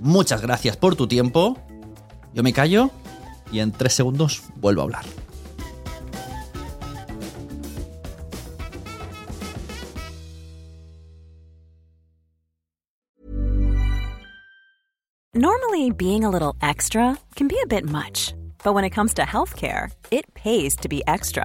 Muchas gracias por tu tiempo. Yo me callo y en tres segundos vuelvo a hablar. Normally, being a little extra can be a bit much, but when it comes to healthcare, it pays to be extra.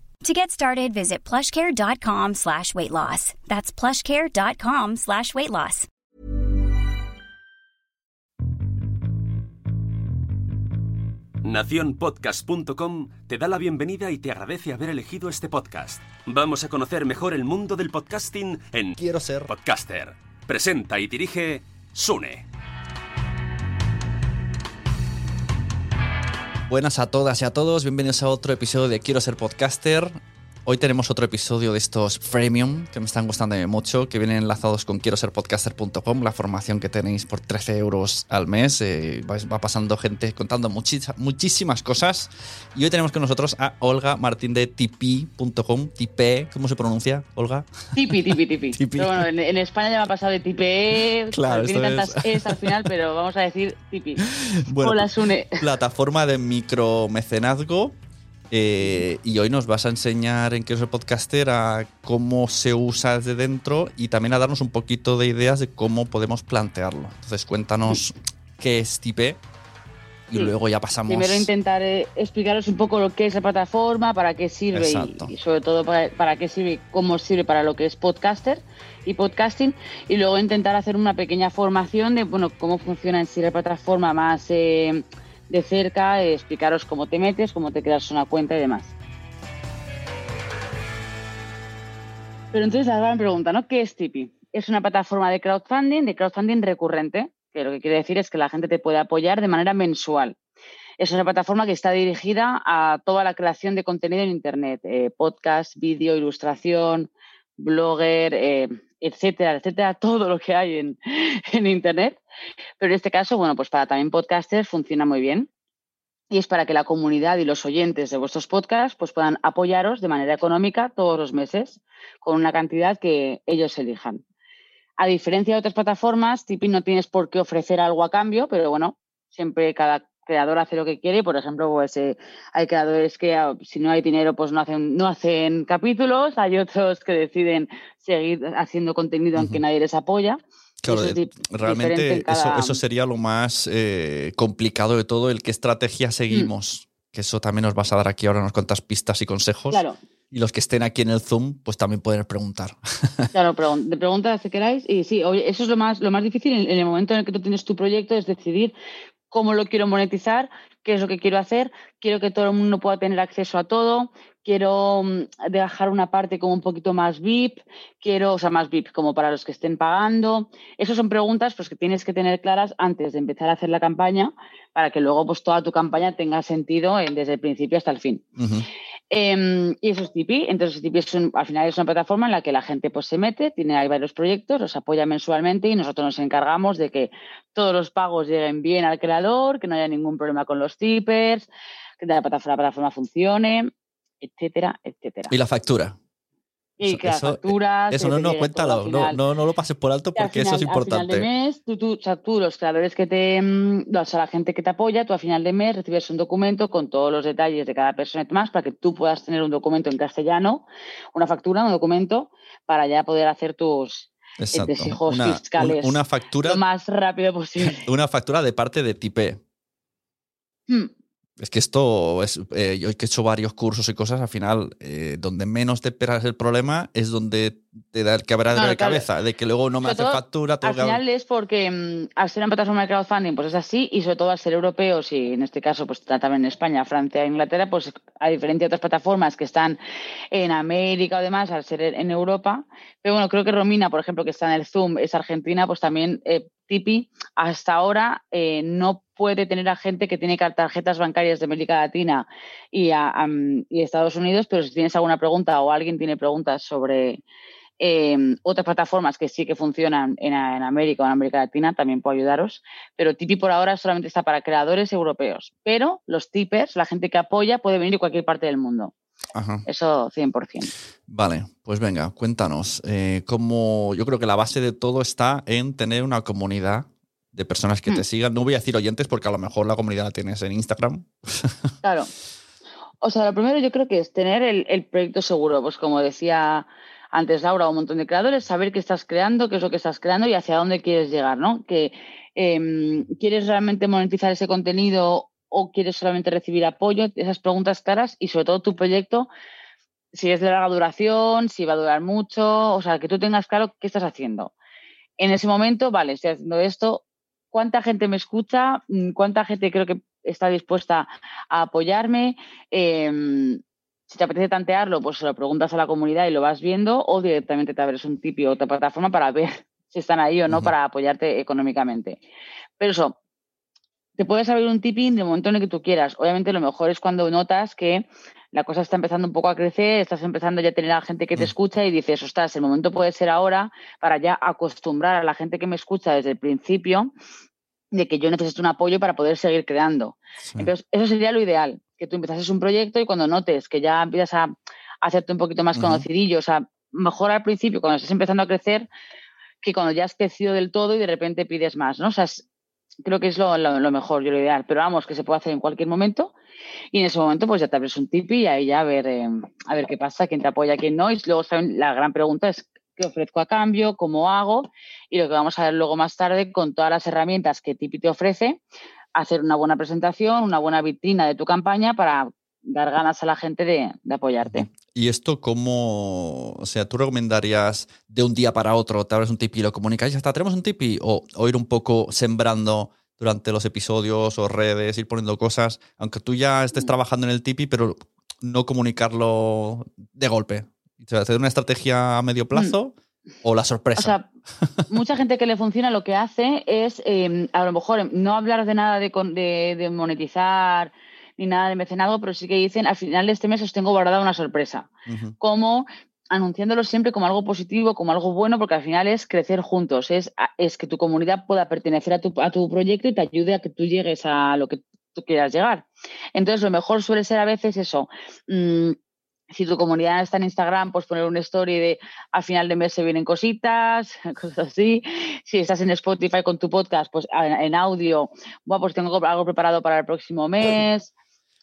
To get started, visit plushcare.com slash weight loss. That's plushcare.com slash weight loss. Naciónpodcast.com te da la bienvenida y te agradece haber elegido este podcast. Vamos a conocer mejor el mundo del podcasting en Quiero ser Podcaster. Presenta y dirige Sune. Buenas a todas y a todos, bienvenidos a otro episodio de Quiero ser podcaster. Hoy tenemos otro episodio de estos freemium que me están gustando mucho, que vienen enlazados con quiero ser podcaster.com, la formación que tenéis por 13 euros al mes. Eh, va pasando gente contando muchísimas cosas. Y hoy tenemos con nosotros a Olga Martín de tipi.com. Tipe, ¿cómo se pronuncia, Olga? Tipi, tipi, tipi. Pero bueno, en, España ya me ha pasado de tipe. Claro, tiene tantas es. al final, pero vamos a decir tipi. Bueno, Hola, Sune. Plataforma de micromecenazgo eh, y hoy nos vas a enseñar en qué es el podcaster a cómo se usa desde dentro y también a darnos un poquito de ideas de cómo podemos plantearlo. Entonces, cuéntanos qué es Tipe y luego ya pasamos. Primero intentaré explicaros un poco lo que es la plataforma, para qué sirve y, sobre todo para, qué sirve, cómo sirve para lo que es podcaster y podcasting y luego intentar hacer una pequeña formación de bueno cómo funciona en sí la plataforma más eh, de cerca, explicaros cómo te metes, cómo te creas una cuenta y demás. Pero entonces la gran pregunta, ¿no? ¿Qué es Tipeee? Es una plataforma de crowdfunding, de crowdfunding recurrente, que lo que quiere decir es que la gente te puede apoyar de manera mensual. Es una plataforma que está dirigida a toda la creación de contenido en Internet, eh, podcast, vídeo, ilustración, blogger, eh, etcétera, etcétera, todo lo que hay en, en, Internet. Pero en este caso, bueno, pues para también podcasters funciona muy bien. Y es para que la comunidad y los oyentes de vuestros podcasts pues puedan apoyaros de manera económica todos los meses con una cantidad que ellos elijan. A diferencia de otras plataformas, Tipeee no tienes por qué ofrecer algo a cambio, pero bueno, siempre cada creador hace lo que quiere. Por ejemplo, pues eh, hay creadores que ah, si no hay dinero, pues no hacen, no hacen capítulos. Hay otros que deciden seguir haciendo contenido aunque nadie les apoya. Claro, realmente eso, sería lo más eh, complicado de todo, el qué estrategia mm. seguimos. Que eso también nos vas a dar aquí ahora unas cuantas pistas y consejos. Claro. Y los que estén aquí en el Zoom, pues también pueden preguntar. Claro, de preguntas si queráis. Y sí, eso es lo más, lo más difícil en, el momento en el que tú tienes tu proyecto, es decidir cómo lo quiero monetizar, qué es lo que quiero hacer, quiero que todo el mundo pueda tener acceso a todo, quiero mm, dejar una parte como un poquito más VIP, quiero, o sea, más VIP como para los que estén pagando. Esas son preguntas pues, que tienes que tener claras antes de empezar a hacer la campaña para que luego pues, toda tu campaña tenga sentido desde el principio hasta el fin. Em, y eso es Tipeee. Entonces, Tipeee es al final es una plataforma en la que la gente pues, se mete, tiene hay varios proyectos, los apoya mensualmente y nosotros nos encargamos de que todos los pagos lleguen bien al creador, que no haya ningún problema con los tippers, que la plataforma, la plataforma funcione, etcétera, etcétera. ¿Y la factura? Y que eso, facturas. Eso no, no, cuéntalo, no, no, no, lo pases por alto porque eso es importante. Al final de mes, tú, tú, o sea, tú, los creadores que te. Mm, o sea, la gente que te apoya, tú a final de mes recibes un documento con todos los detalles de cada persona y más para que tú puedas tener un documento en castellano, una factura, un documento, para ya poder hacer tus. Exacto. una, fiscales. Una factura. Lo más rápido posible. Una factura de parte de Tipe. Hmm. Es que esto es. Eh, yo he hecho varios cursos y cosas, al final, eh, donde menos te esperas el problema es donde te da el quebradero de cabeza, de que luego no me hace factura. al final es porque mm, al ser una plataforma de crowdfunding, pues es así, y sobre todo al ser europeos, y en este caso, pues también en España, Francia e Inglaterra, pues a diferencia de otras plataformas que están en América o demás, al ser en Europa. Pero bueno, creo que Romina, por ejemplo, que está en el Zoom, es argentina, pues también eh, Tipi hasta ahora eh, no puede tener a gente que tiene tarjetas bancarias de América Latina y, Estados Unidos, pero si tienes alguna pregunta o alguien tiene preguntas sobre em, otras plataformas que sí que funcionan en, América o en América Latina, también puedo ayudaros. Pero Tipi por ahora solamente está para creadores europeos. Pero los tippers, la gente que apoya, puede venir de cualquier parte del mundo. Eso 100%. Vale, pues venga, cuéntanos. Eh, cómo, yo creo que la base de todo está en tener una comunidad de personas que te hmm. sigan. No voy a decir oyentes porque a lo mejor la comunidad la tienes en Instagram. Claro. O sea, lo primero yo creo que es tener el, proyecto seguro. Pues como decía antes Laura, un montón de creadores, saber qué estás creando, qué es lo que estás creando y hacia dónde quieres llegar, ¿no? Que em, quieres realmente monetizar ese contenido o quieres solamente recibir apoyo, esas preguntas caras y sobre todo tu proyecto, si es de larga duración, si va a durar mucho, o sea, que tú tengas claro qué estás haciendo. En ese momento, vale, estoy haciendo esto, ¿cuánta gente me escucha? Mm, ¿Cuánta gente creo que está dispuesta a apoyarme? Em, si te apetece tantearlo, pues se lo preguntas a la comunidad y lo vas viendo o directamente te abres un tipi o otra plataforma para ver si están ahí o no para apoyarte económicamente. Pero eso, te puedes abrir un tipping de momento en el que tú quieras. Obviamente lo mejor es cuando notas que la cosa está empezando un poco a crecer, estás empezando ya a tener a la gente que te mm. escucha y dices, ostras, el momento puede ser ahora para ya acostumbrar a la gente que me escucha desde el principio de que yo necesito un apoyo para poder seguir creando. Entonces, eso sería lo ideal, que tú empezases un proyecto y cuando notes que ya empiezas a, hacerte un poquito más conocidillo, o sea, mejor al principio cuando estás empezando a crecer que cuando ya has crecido del todo y de repente pides más, ¿no? O sea, creo que es lo, mejor, yo lo ideal. Pero vamos, que se puede hacer en cualquier momento. Y en ese momento, pues ya te abres un tipi y ahí ya a ver, eh, a ver qué pasa, quién te apoya, quién no. Y luego la gran pregunta es qué ofrezco a cambio, cómo hago. Y lo que vamos a ver luego más tarde con todas las herramientas que Tipi te ofrece, hacer una buena presentación, una buena vitrina de tu campaña para dar ganas a la gente de, apoyarte. ¿Y esto cómo, o sea, tú recomendarías de un día para otro, te abres un tipi y lo comunicáis, hasta tenemos un tipi, o, o, ir un poco sembrando durante los episodios o redes, ir poniendo cosas, aunque tú ya estés mm. trabajando en el tipi, pero no comunicarlo de golpe? ¿Hacer una estrategia a medio plazo? Mm. ¿O la sorpresa? O sea, mucha gente que le funciona lo que hace es, em, a lo mejor, no hablar de nada de, de, de monetizar, ni nada de mecenado, pero sí que dicen, al final de este mes os tengo guardada una sorpresa. Como anunciándolo siempre como algo positivo, como algo bueno, porque al final es crecer juntos, es, es que tu comunidad pueda pertenecer a tu, a tu proyecto y te ayude a que tú llegues a lo que tú quieras llegar. Entonces, lo mejor suele ser a veces eso. Mm, si tu comunidad está en Instagram, pues poner una story de al final de mes se vienen cositas, cosas así. Si estás en Spotify con tu podcast, pues en audio, bueno, pues tengo algo preparado para el próximo mes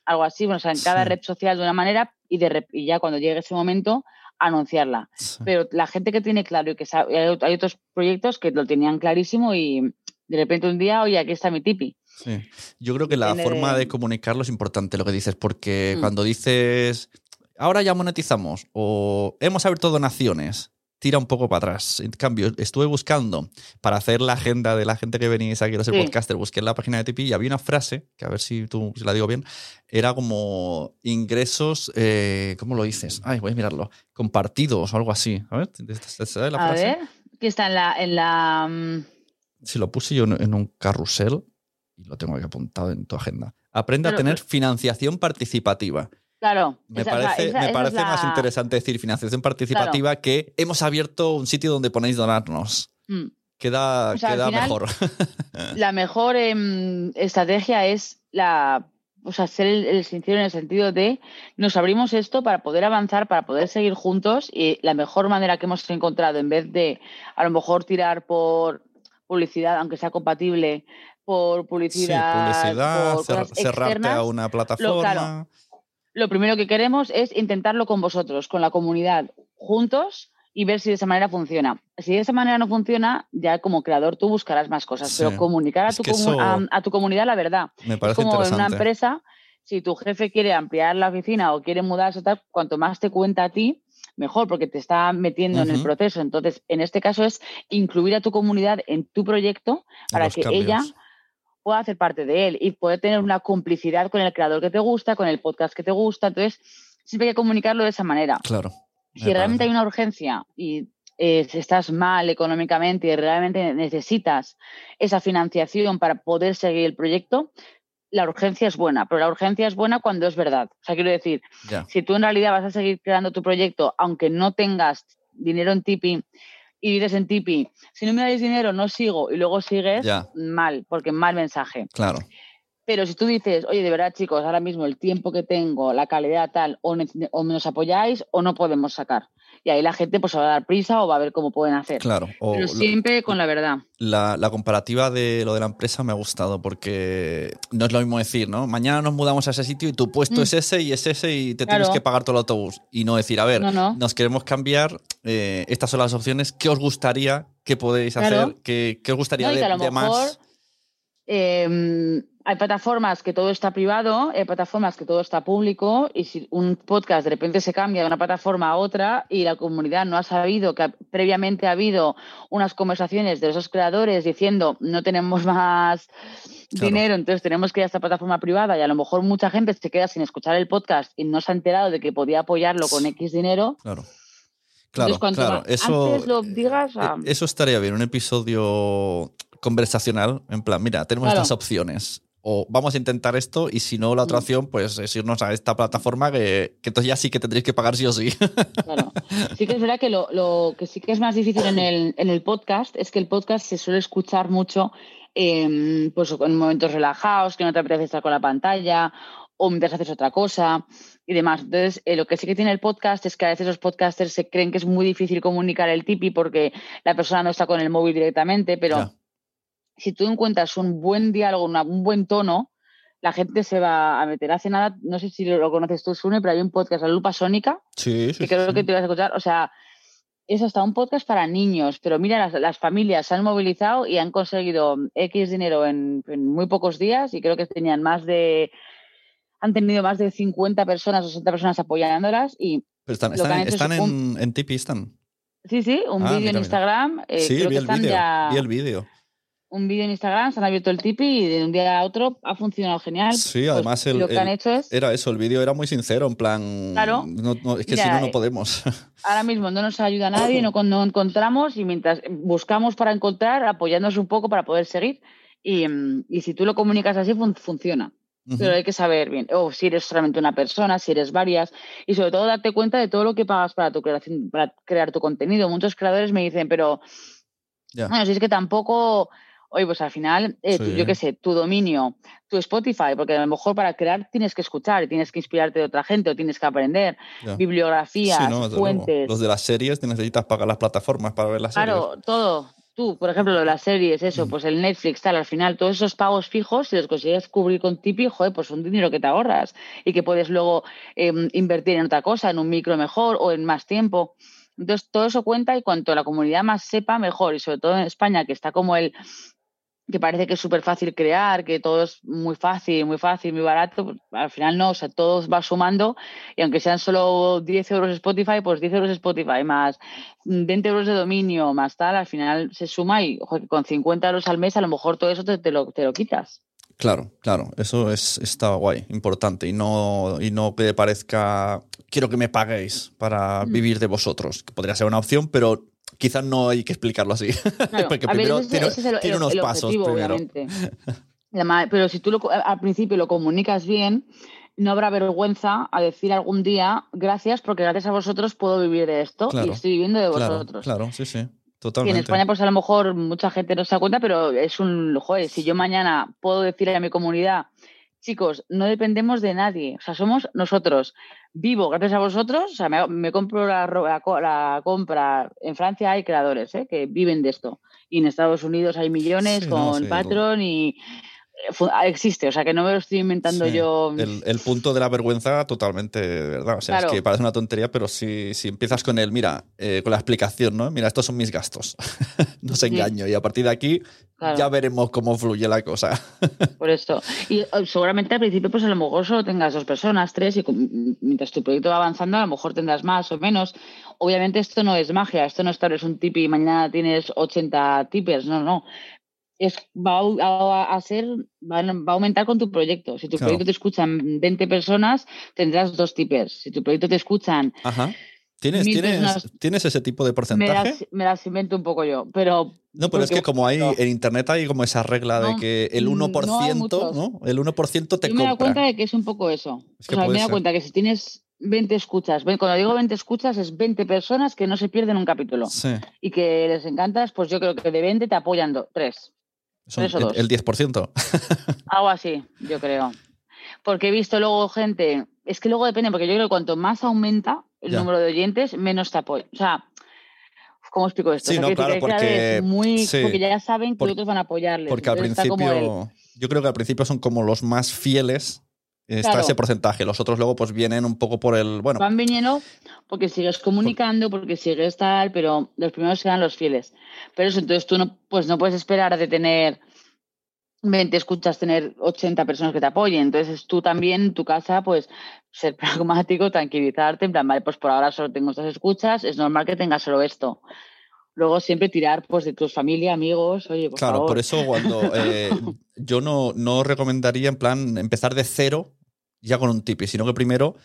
algo así, bueno, o sea, en cada red social de una manera y, de, y ya cuando llegue ese momento anunciarla. Pero la gente que tiene claro y que sabe, hay otros proyectos que lo tenían clarísimo y de repente un día, oye, aquí está mi tipi. Sí. Yo creo que la forma de... comunicarlo es importante lo que dices, porque mm. cuando dices, ahora ya monetizamos o hemos abierto donaciones, tira un poco para atrás. En cambio, estuve buscando para hacer la agenda de la gente que venís aquí a ser Sí. podcaster, busqué en la página de Tipeee y había una frase, que a ver si tú si la digo bien, era como ingresos, eh, ¿cómo lo dices? Ay, voy a mirarlo. Compartidos o algo así. A ver, ¿te- te- te sale la A frase? ver, que está en la, en la mm, Si lo puse yo en, un carrusel y lo tengo aquí apuntado en tu agenda. Aprende a tener financiación participativa. Claro. Me esa- parece, esa- me esa parece más interesante decir financiación participativa que hemos abierto un sitio donde ponéis donarnos. Mm. Queda, O sea, al queda final- mejor. La mejor em, estrategia es la, o sea, ser el, el sincero en el sentido de nos abrimos esto para poder avanzar, para poder seguir juntos y la mejor manera que hemos encontrado en vez de a lo mejor tirar por publicidad, aunque sea compatible, por Sí, publicidad, publicidad, por cer- cerrarte a una plataforma. claro. Lo primero que queremos es intentarlo con vosotros, con la comunidad, juntos y ver si de esa manera funciona. Si de esa manera no funciona, ya como creador tú buscarás más cosas, Sí. pero comunicar a Es tu, comu- a, a tu comunidad la verdad. Me Es parece como en una empresa, si tu jefe quiere ampliar la oficina o quiere mudarse, tal, cuanto más te cuenta a ti, mejor, porque te está metiendo en el proceso. Entonces, en este caso es incluir a tu comunidad en tu proyecto para que ella. Pueda hacer parte de él y poder tener una complicidad con el creador que te gusta, con el podcast que te gusta. Entonces, siempre hay que comunicarlo de esa manera. Claro. Si realmente hay una urgencia y eh, si estás mal económicamente y realmente necesitas esa financiación para poder seguir el proyecto, la urgencia es buena, pero la urgencia es buena cuando es verdad. O sea, quiero decir, si tú en realidad vas a seguir creando tu proyecto, aunque no tengas dinero en Tipeee y dices en Tipeee, si no me dais dinero no sigo y luego sigues, Ya. mal, porque mal mensaje. Claro. Pero si tú dices, oye, de verdad, chicos, ahora mismo el tiempo que tengo, la calidad tal, o, o nos apoyáis o no podemos sacar. Y ahí la gente pues va a dar prisa o va a ver cómo pueden hacer. Claro. O Pero lo- siempre con la verdad. la, la comparativa de lo de la empresa me ha gustado porque no es lo mismo decir, ¿no? Mañana nos mudamos a ese sitio y tu puesto Mm. es ese y es ese y te Claro. tienes que pagar todo el autobús. Y no decir, a ver, No, no. nos queremos cambiar, eh, estas son las opciones, ¿qué os gustaría que podéis Claro. hacer? ¿Qué, qué os gustaría No, de, mejor más? eh, hay plataformas que todo está privado, hay plataformas que todo está público y si un podcast de repente se cambia de una plataforma a otra y la comunidad no ha sabido que previamente ha habido unas conversaciones de esos creadores diciendo no tenemos más Claro. dinero, entonces tenemos que ir a esta plataforma privada y a lo mejor mucha gente se queda sin escuchar el podcast y no se ha enterado de que podía apoyarlo con X dinero. Claro. Claro, Entonces, claro. Eso, antes lo digas, eh, ah, eso estaría bien, un episodio conversacional, en plan, mira, tenemos Claro. estas opciones. O vamos a intentar esto y si no, la otra Mm. opción, pues es irnos a esta plataforma que, que entonces ya sí que tendréis que pagar sí o sí. Claro. Sí que es verdad que lo, lo que sí que es más difícil en el, en el podcast es que el podcast se suele escuchar mucho em, pues, en momentos relajados, que no te apetece estar con la pantalla o mientras haces otra cosa y demás. Entonces, eh, lo que sí que tiene el podcast es que a veces los podcasters se creen que es muy difícil comunicar el tipi porque la persona no está con el móvil directamente, pero Ya. Si tú encuentras un buen diálogo, una- un buen tono, la gente se va a meter. Hace nada, no sé si lo conoces tú, Sune, pero hay un podcast, La Lupa Sónica, Sí, sí. que creo sí. que te vas a escuchar. O sea, es hasta un podcast para niños, pero mira, las, las familias se han movilizado y han conseguido X dinero en, en muy pocos días y creo que tenían más de. Han tenido más de 50 personas o 60 personas apoyándolas y Pero están, están, es en, un- en Tipeee, están. sí, sí, un Ah, vídeo en. Instagram. eh, sí, creo vi que el están ya- Vi el vídeo. Un vídeo en Instagram, se han abierto el Tipeee y de un día a otro ha funcionado genial. Sí, Pues, además el- lo que el- han hecho es, Era eso, el vídeo era muy sincero, en plan. Claro. no- no, es que si no, no eh, podemos. ahora mismo no nos ayuda nadie, no, no encontramos y mientras buscamos para encontrar, apoyándonos un poco para poder seguir. Y, mm, y si tú lo comunicas así, fun- funciona. Pero hay que saber bien, o si eres solamente una persona, si eres varias, y sobre todo darte cuenta de todo lo que pagas para tu creación, para crear tu contenido. Muchos creadores me dicen, pero Ya. bueno, si es que tampoco, oye, pues al final, eh, tú- yo qué sé, tu dominio, tu Spotify, porque a lo mejor para crear tienes que escuchar, tienes que inspirarte de otra gente, o tienes que aprender, Ya. bibliografías, Sí, no, fuentes. Los de las series te necesitas pagar las plataformas para ver las Claro, todo. Tú, por ejemplo, lo de las series, eso, Mm. pues el Netflix, tal, al final, todos esos pagos fijos, si los consigues cubrir con Tipeee, joder, pues un dinero que te ahorras y que puedes luego em, invertir en otra cosa, en un micro mejor o en más tiempo. Entonces, todo eso cuenta y cuanto la comunidad más sepa, mejor. Y sobre todo en España, que está como el, que parece que es súper fácil crear, que todo es muy fácil, muy fácil, muy barato, pues, al final no, o sea, todo va sumando y aunque sean solo 10 euros Spotify, pues 10 euros Spotify más 20 euros de dominio más tal, al final se suma y con 50 euros al mes a lo mejor todo eso te, lo, te lo quitas. Claro, claro, eso es, está guay, importante y no, y no que parezca, quiero que me paguéis para mm. vivir de vosotros, que podría ser una opción, pero quizás no hay que explicarlo así. Porque primero tiene, unos pasos. Obviamente. Pero si tú al principio lo comunicas bien, no habrá vergüenza a decir algún día, gracias, porque gracias a vosotros puedo vivir de esto y estoy viviendo de vosotros. Claro, sí, sí. Totalmente. Y en España, pues a lo mejor mucha gente no se da cuenta, pero es un, joder, si yo mañana puedo decir a mi comunidad, chicos, no dependemos de nadie, o sea, somos nosotros. Vivo gracias a vosotros, o sea, me, compro la, la, compra, en Francia hay creadores ¿eh? que viven de esto, y en Estados Unidos hay millones con Patron y existe, o sea que no me lo estoy inventando yo. El, punto de la vergüenza totalmente, de verdad. O sea, es que parece una tontería, pero si, si empiezas con el, mira, eh, con la explicación, ¿no? Mira, estos son mis gastos. no se engaño. Y a partir de aquí ya veremos cómo fluye la cosa. Por eso. Y eh, seguramente al principio, pues a lo mejor solo tengas dos personas, tres, y mientras tu proyecto va avanzando, a lo mejor tendrás más o menos. Obviamente esto no es magia, esto no es tal vez un tip y mañana tienes 80 tippers, no, no es, va a, ser, va, a aumentar con tu proyecto. Si tu proyecto te escuchan 20 personas, tendrás dos tippers. Si tu proyecto te escuchan... ¿Tienes, tienes, ese tipo de porcentaje? Me las, invento un poco yo, pero... No, pero es que como hay en internet hay como esa regla de que el 1%, no, El 1% te yo me he dado cuenta de que es un poco eso. o sea, me he dado cuenta que si tienes 20 escuchas, cuando digo 20 escuchas es 20 personas que no se pierden un capítulo. Y que les encantas, pues yo creo que de 20 te apoyan tres el, 10%. Algo así, yo creo. Porque he visto luego gente, es que luego depende, porque yo creo que cuanto más aumenta el número de oyentes, menos te apoyan. O sea, ¿cómo explico esto? Sí, no, claro, porque, muy, porque ya saben que otros van a apoyarles. Porque al principio, yo creo que al principio son como los más fieles está ese porcentaje. Los otros luego pues vienen un poco por el, bueno. Van viniendo porque sigues comunicando, porque sigues tal, pero los primeros serán los fieles. Pero eso, entonces tú no, pues no puedes esperar de tener 20 escuchas, tener 80 personas que te apoyen. Entonces tú también en tu casa, pues ser pragmático, tranquilizarte, en plan, vale, pues por ahora solo tengo estas escuchas, es normal que tengas solo esto luego siempre tirar pues de tus familia, amigos, oye, por Claro, por eso cuando eh, yo no, no recomendaría en plan empezar de cero ya con un tipi, sino que primero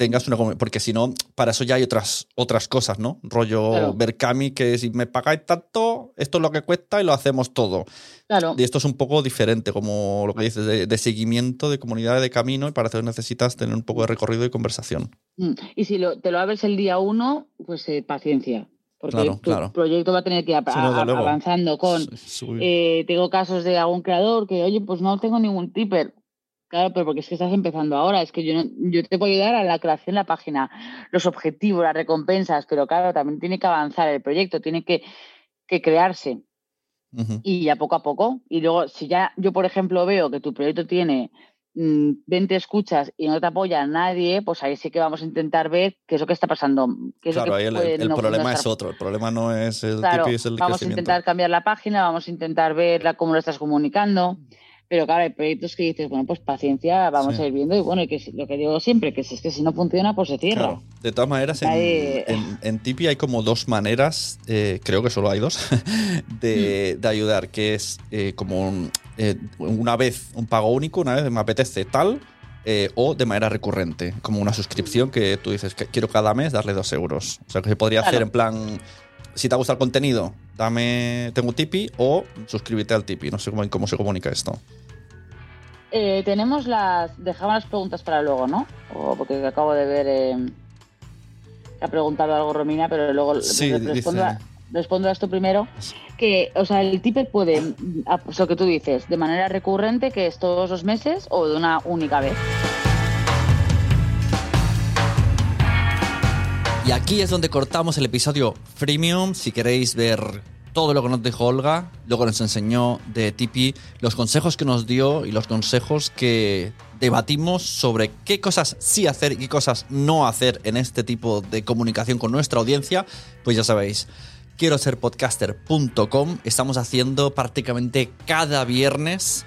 tengas una porque si no para eso ya hay otras otras cosas no rollo ver Berkami que si me pagáis tanto esto es lo que cuesta y lo hacemos todo. Claro. Y esto es un poco diferente como lo que dices de, seguimiento de comunidad de camino y para eso necesitas tener un poco de recorrido y conversación. Mm, y si te lo abres el día uno pues eh, paciencia porque tu proyecto va a tener que ir avanzando con eh, tengo casos de algún creador que oye pues no tengo ningún tipper Claro, pero porque es que estás empezando ahora. Es que yo, yo te puedo ayudar a la creación de la página, los objetivos, las recompensas, pero claro, también tiene que avanzar el proyecto, tiene que, crearse. Y ya poco a poco. Y luego, si ya yo, por ejemplo, veo que tu proyecto tiene 20 mm, escuchas y no te apoya nadie, pues ahí sí que vamos a intentar ver qué es lo que está pasando. claro, ahí el, problema es otro. El problema no es el claro, es el Vamos a intentar cambiar la página, vamos a intentar ver cómo lo estás comunicando. Pero claro, hay proyectos que dices, bueno, pues paciencia, vamos a ir viendo. Y bueno, que lo que digo siempre, que si es que si no funciona, pues se cierra. De todas maneras, en, Tipi hay como dos maneras, eh, creo que solo hay dos, de, ayudar, que es eh, como eh, una vez un pago único, una vez me apetece tal, o de manera recurrente, como una suscripción que tú dices que quiero cada mes darle dos euros. O sea, que se podría hacer en plan si te gusta el contenido, dame, tengo un Tipi o suscríbete al Tipi. No sé cómo, cómo se comunica esto. Eh, tenemos las. Dejamos las preguntas para luego, ¿no? O porque acabo de ver. Eh, ha preguntado algo Romina, pero luego respondo, a, respondo, a, esto primero. Que, o sea, el tipper puede, lo que tú dices, de manera recurrente, que es todos los meses o de una única vez. Y aquí es donde cortamos el episodio freemium. Si queréis ver todo lo que nos dijo Olga, luego nos enseñó de Tipi, los consejos que nos dio y los consejos que debatimos sobre qué cosas sí hacer y qué cosas no hacer en este tipo de comunicación con nuestra audiencia, pues ya sabéis quiero ser podcaster.com. Estamos haciendo prácticamente cada viernes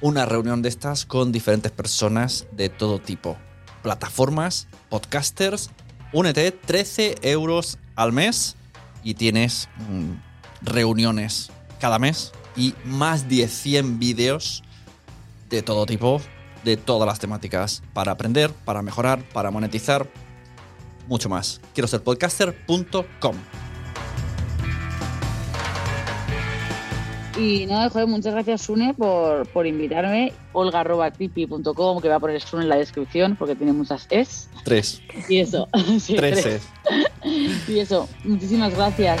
una reunión de estas con diferentes personas de todo tipo. Plataformas, podcasters. Únete 13 euros al mes y tienes reuniones cada mes y más de 100 vídeos de todo tipo, de todas las temáticas, para aprender, para mejorar, para monetizar, mucho más. Quiero ser podcaster.com. Y nada, joder, muchas gracias, Sune, por, por invitarme. Olga.tipi.com, que va a poner Sune en la descripción, porque tiene muchas es. Tres. Y eso. sí, Tres tres. es. Y eso, muchísimas gracias.